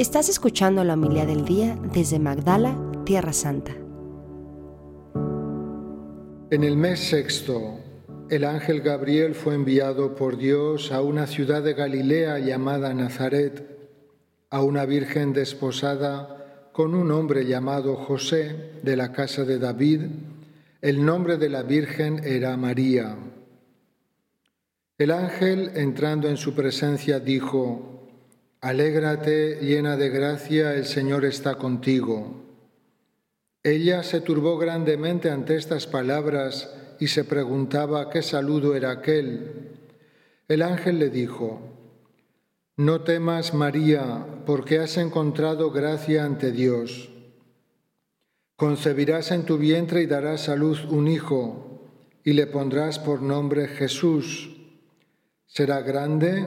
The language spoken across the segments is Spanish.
Estás escuchando la humildad del día desde Magdala, Tierra Santa. En el mes sexto, el ángel Gabriel fue enviado por Dios a una ciudad de Galilea llamada Nazaret, a una virgen desposada con un hombre llamado José de la casa de David. El nombre de la virgen era María. El ángel, entrando en su presencia, dijo, Alégrate llena de gracia, el Señor está contigo. Ella se turbó grandemente ante estas palabras y se preguntaba qué saludo era aquel. El ángel le dijo, No temas, María, porque has encontrado gracia ante Dios. Concebirás en tu vientre y darás a luz un hijo, y le pondrás por nombre Jesús Será grande,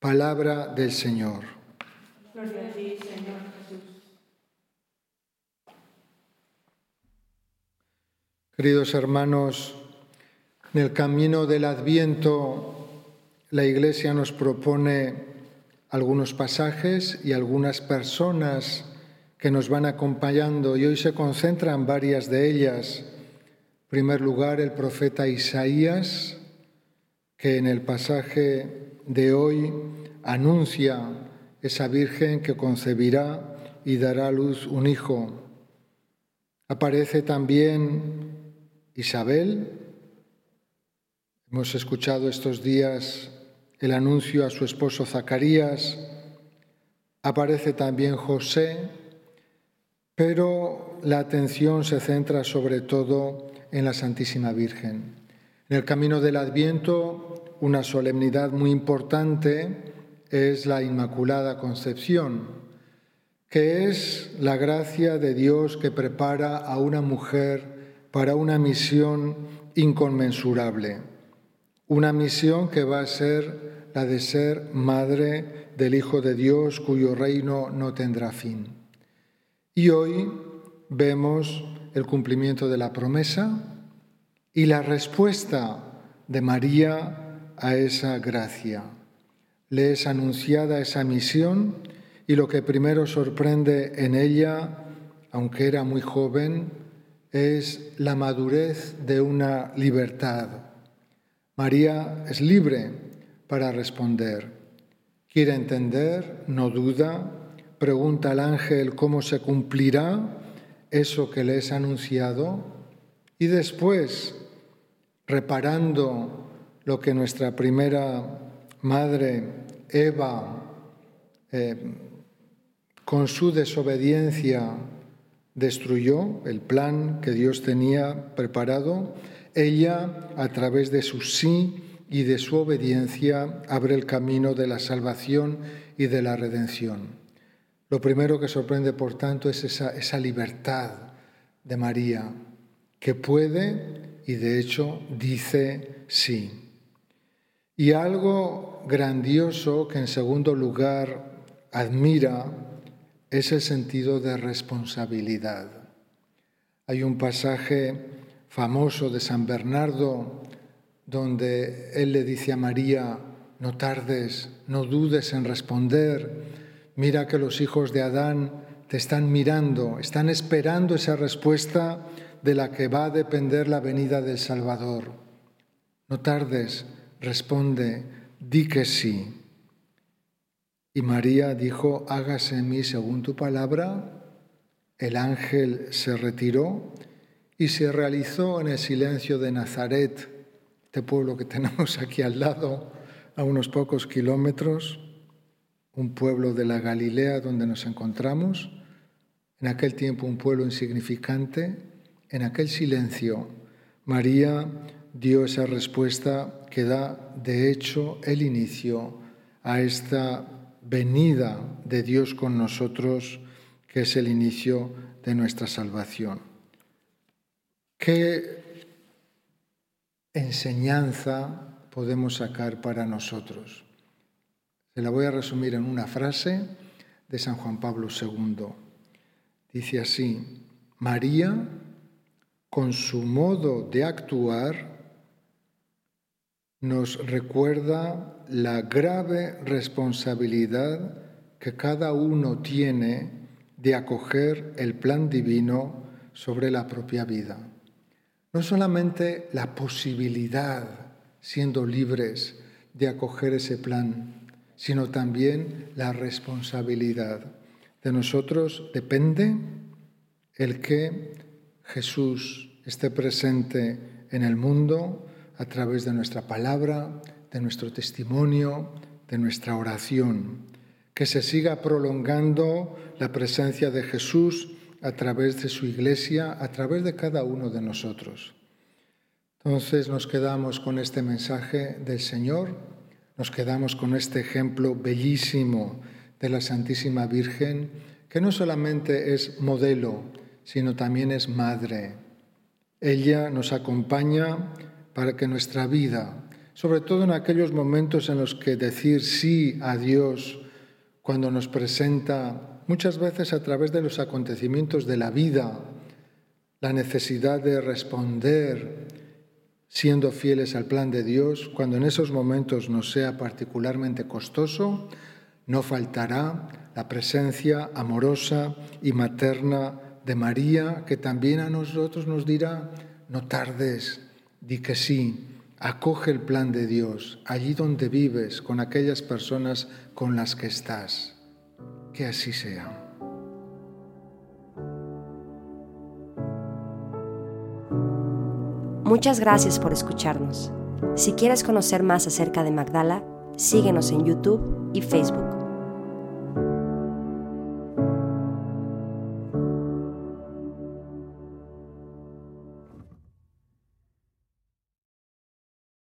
Palabra del Señor. Gloria a ti, Señor Jesús. Queridos hermanos, en el camino del Adviento, la Iglesia nos propone algunos pasajes y algunas personas que nos van acompañando y hoy se concentran varias de ellas primer lugar, el profeta Isaías, que en el pasaje de hoy anuncia esa Virgen que concebirá y dará a luz un hijo. Aparece también Isabel. Hemos escuchado estos días el anuncio a su esposo Zacarías. Aparece también José, pero la atención se centra sobre todo en la Santísima Virgen. En el camino del Adviento, una solemnidad muy importante es la Inmaculada Concepción, que es la gracia de Dios que prepara a una mujer para una misión inconmensurable, una misión que va a ser la de ser madre del Hijo de Dios cuyo reino no tendrá fin. Y hoy vemos el cumplimiento de la promesa y la respuesta de María a esa gracia. Le es anunciada esa misión y lo que primero sorprende en ella, aunque era muy joven, es la madurez de una libertad. María es libre para responder. Quiere entender, no duda, pregunta al ángel cómo se cumplirá eso que le es anunciado y después, reparando lo que nuestra primera madre, Eva, eh, con su desobediencia destruyó, el plan que Dios tenía preparado, ella, a través de su sí y de su obediencia, abre el camino de la salvación y de la redención. Lo primero que sorprende, por tanto, es esa, esa libertad de María, que puede y de hecho dice sí. Y algo grandioso que en segundo lugar admira es el sentido de responsabilidad. Hay un pasaje famoso de San Bernardo donde él le dice a María, no tardes, no dudes en responder, Mira que los hijos de Adán te están mirando, están esperando esa respuesta de la que va a depender la venida del Salvador. No tardes, responde, di que sí. Y María dijo, hágase en mí según tu palabra. El ángel se retiró y se realizó en el silencio de Nazaret, este pueblo que tenemos aquí al lado, a unos pocos kilómetros, un pueblo de la Galilea donde nos encontramos, en aquel tiempo un pueblo insignificante, en aquel silencio, María dio esa respuesta que da, de hecho, el inicio a esta venida de Dios con nosotros, que es el inicio de nuestra salvación. ¿Qué enseñanza podemos sacar para nosotros? Se la voy a resumir en una frase de San Juan Pablo II. Dice así, María, con su modo de actuar, nos recuerda la grave responsabilidad que cada uno tiene de acoger el plan divino sobre la propia vida. No solamente la posibilidad, siendo libres, de acoger ese plan, sino también la responsabilidad. De nosotros depende el que Jesús esté presente en el mundo, a través de nuestra palabra, de nuestro testimonio, de nuestra oración. Que se siga prolongando la presencia de Jesús a través de su iglesia, a través de cada uno de nosotros. Entonces nos quedamos con este mensaje del Señor, nos quedamos con este ejemplo bellísimo de la Santísima Virgen, que no solamente es modelo, sino también es madre. Ella nos acompaña para que nuestra vida, sobre todo en aquellos momentos en los que decir sí a Dios, cuando nos presenta muchas veces a través de los acontecimientos de la vida, la necesidad de responder siendo fieles al plan de Dios, cuando en esos momentos nos sea particularmente costoso, no faltará la presencia amorosa y materna de María, que también a nosotros nos dirá, no tardes, Di que sí, acoge el plan de Dios allí donde vives, con aquellas personas con las que estás. Que así sea. Muchas gracias por escucharnos. Si quieres conocer más acerca de Magdala, síguenos en YouTube y Facebook.